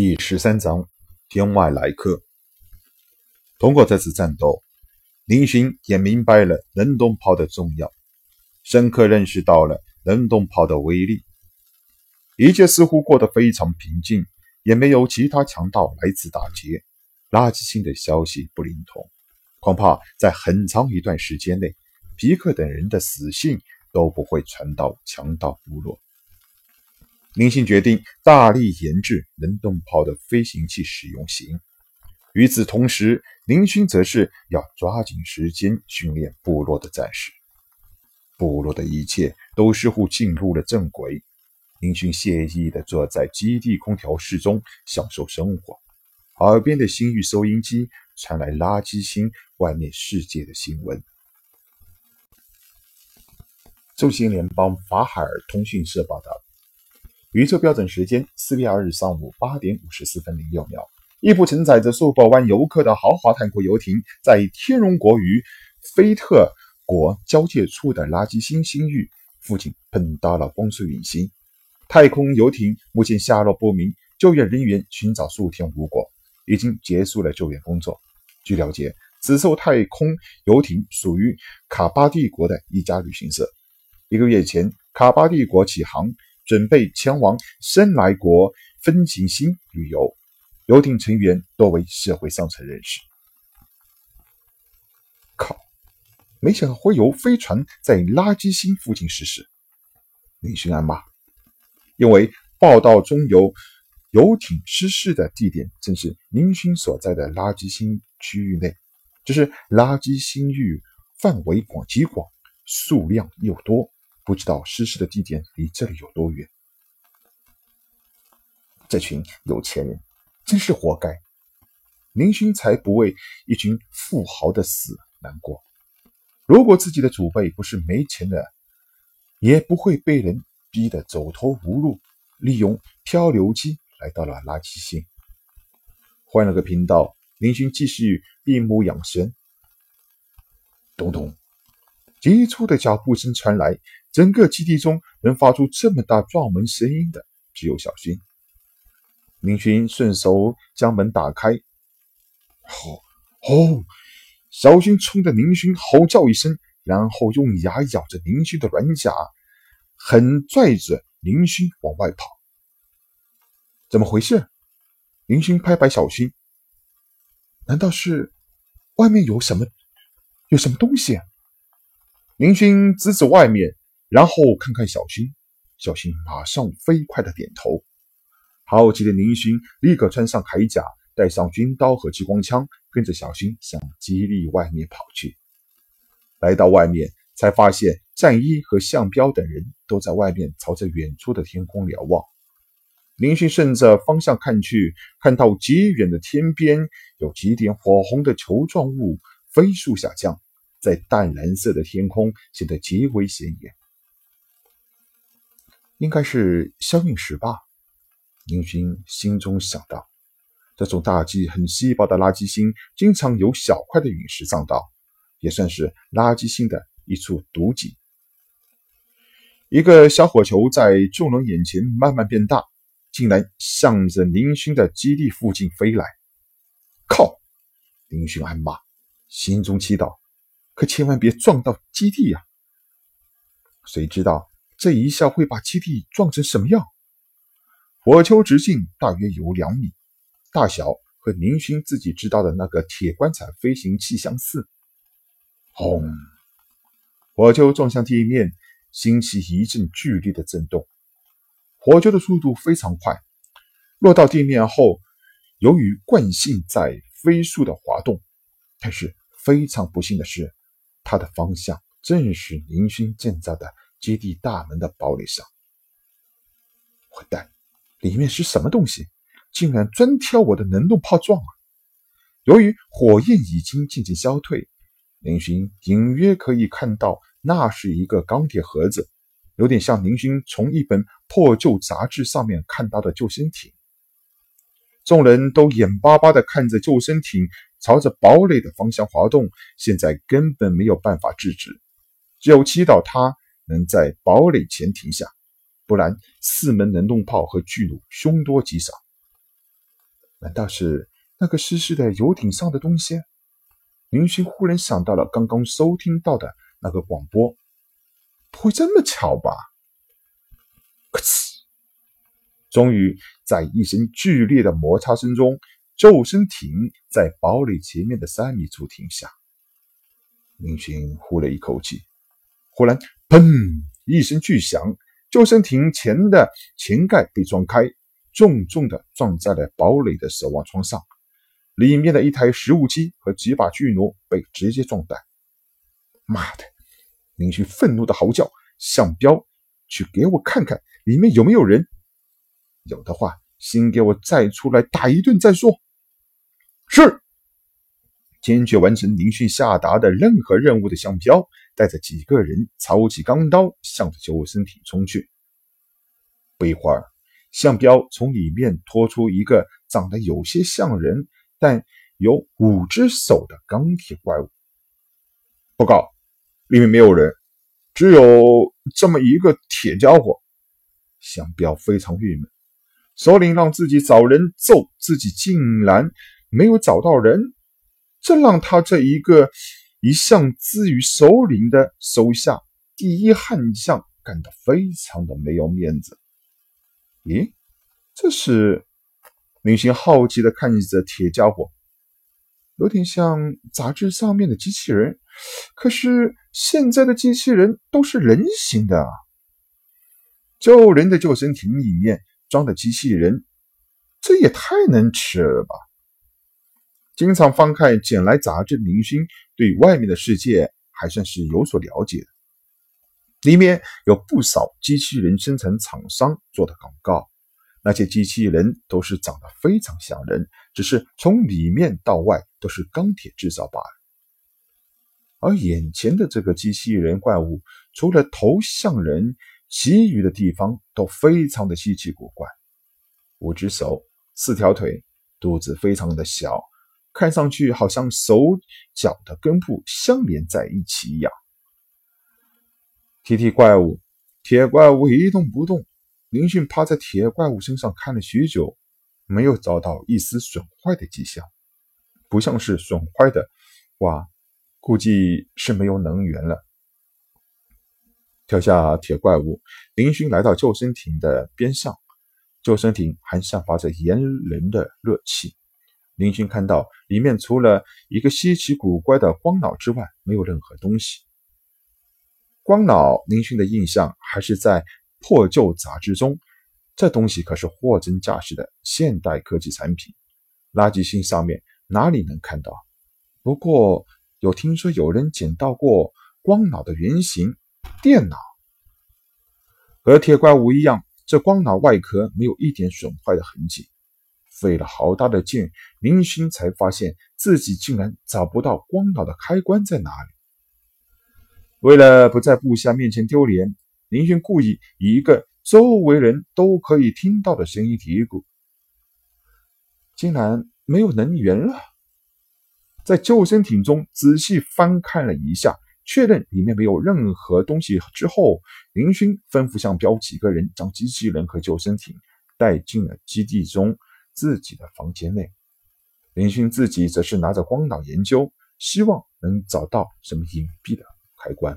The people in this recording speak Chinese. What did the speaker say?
第十三章天外来客。通过这次战斗，林勋也明白了冷冻炮的重要，深刻认识到了冷冻炮的威力。一切似乎过得非常平静，也没有其他强盗来此打劫。垃圾星的消息不灵通，恐怕在很长一段时间内，皮克等人的死讯都不会传到强盗部落。林星决定大力研制能动炮的飞行器使用型。与此同时，林勋则是要抓紧时间训练部落的战士。部落的一切都似乎进入了正轨。林勋惬意地坐在基地空调室中享受生活，耳边的星域收音机传来垃圾星外面世界的新闻。中星联邦法海尔通讯社报道。宇宙标准时间四月二日上午八点五十四分零六秒，一部承载着数百万游客的豪华太空游艇，在天荣国与菲特国交界处的垃圾星星域附近碰到了光速陨星。太空游艇目前下落不明，救援人员寻找数天无果，已经结束了救援工作。据了解，此艘太空游艇属于卡巴帝国的一家旅行社。一个月前，卡巴帝国起航。准备前往深来国分行星旅游，游艇成员多为社会上层人士。靠！没想到会有飞船在垃圾星附近失事，林勋暗骂。因为报道中有游艇失事的地点正是林勋所在的垃圾星区域内，只是垃圾星域范围广极广，数量又多。不知道失事的地点离这里有多远？这群有钱人真是活该！林勋才不为一群富豪的死难过。如果自己的祖辈不是没钱的，也不会被人逼得走投无路，利用漂流机来到了垃圾星。换了个频道，林勋继续闭目养神。咚咚，急促的脚步声传来。整个基地中能发出这么大撞门声音的，只有小勋。林勋顺手将门打开，吼吼！小勋冲着林勋吼叫一声，然后用牙咬着林勋的软甲，狠拽着林勋往外跑。怎么回事？林勋拍拍小勋，难道是外面有什么有什么东西？林勋指指外面。然后看看小新，小新马上飞快的点头。好奇的林勋立刻穿上铠甲，带上军刀和激光枪，跟着小新向基地外面跑去。来到外面，才发现战一和向彪等人都在外面朝着远处的天空瞭望。林勋顺着方向看去，看到极远的天边有几点火红的球状物飞速下降，在淡蓝色的天空显得极为显眼。应该是消陨石吧，林勋心中想到。这种大气很稀薄的垃圾星，经常有小块的陨石撞到，也算是垃圾星的一处毒井。一个小火球在众人眼前慢慢变大，竟然向着林勋的基地附近飞来。靠！林勋暗骂，心中祈祷，可千万别撞到基地呀！谁知道？这一下会把基地撞成什么样？火球直径大约有两米，大小和林勋自己知道的那个铁棺材飞行器相似。轰！火球撞向地面，掀起一阵剧烈的震动。火球的速度非常快，落到地面后，由于惯性在飞速的滑动，但是非常不幸的是，它的方向正是林勋建造的。基地大门的堡垒上，混蛋，里面是什么东西？竟然专挑我的能动炮撞啊！由于火焰已经渐渐消退，林勋隐约可以看到，那是一个钢铁盒子，有点像林勋从一本破旧杂志上面看到的救生艇。众人都眼巴巴地看着救生艇朝着堡垒的方向滑动，现在根本没有办法制止，只有祈祷他。能在堡垒前停下，不然四门能动炮和巨弩凶多吉少。难道是那个失事的游艇上的东西？林勋忽然想到了刚刚收听到的那个广播，不会这么巧吧？咔哧！终于在一声剧烈的摩擦声中，救生艇在堡垒前面的三米处停下。林勋呼了一口气，忽然“砰”一声巨响，救生艇前的前盖被撞开，重重的撞在了堡垒的守望窗上。里面的一台食物机和几把巨弩被直接撞断。妈的！林勋愤怒的嚎叫：“向彪，去给我看看里面有没有人，有的话，先给我再出来打一顿再说。”是，坚决完成林勋下达的任何任务的向彪，带着几个人操起钢刀，向着救生艇冲去。不一会儿，向彪从里面拖出一个长得有些像人。但有五只手的钢铁怪物。报告，里面没有人，只有这么一个铁家伙。向彪非常郁闷，首领让自己找人揍自己，竟然没有找到人，这让他这一个一向资于首领的手下第一悍将感到非常的没有面子。咦，这是？林星好奇的看着铁家伙，有点像杂志上面的机器人。可是现在的机器人都是人形的啊。救人的救生艇里面装的机器人，这也太能吃了吧！经常翻看捡来杂志的林星，对外面的世界还算是有所了解的。里面有不少机器人生产厂商做的广告。那些机器人都是长得非常像人，只是从里面到外都是钢铁制造罢了。而眼前的这个机器人怪物，除了头像人，其余的地方都非常的稀奇古怪：五只手，四条腿，肚子非常的小，看上去好像手脚的根部相连在一起一样。提提怪物，铁怪物一动不动。林迅趴在铁怪物身上看了许久，没有找到一丝损坏的迹象，不像是损坏的，哇，估计是没有能源了。跳下铁怪物，林勋来到救生艇的边上，救生艇还散发着炎人的热气。林勋看到里面除了一个稀奇古怪的光脑之外，没有任何东西。光脑，林勋的印象还是在。破旧杂志中，这东西可是货真价实的现代科技产品。垃圾信上面哪里能看到？不过有听说有人捡到过光脑的原型电脑，和铁怪物一样，这光脑外壳没有一点损坏的痕迹。费了好大的劲，林勋才发现自己竟然找不到光脑的开关在哪里。为了不在部下面前丢脸。林勋故意以一个周围人都可以听到的声音嘀咕：“竟然没有能源了。”在救生艇中仔细翻看了一下，确认里面没有任何东西之后，林勋吩咐向彪几个人将机器人和救生艇带进了基地中自己的房间内。林勋自己则是拿着光脑研究，希望能找到什么隐蔽的开关。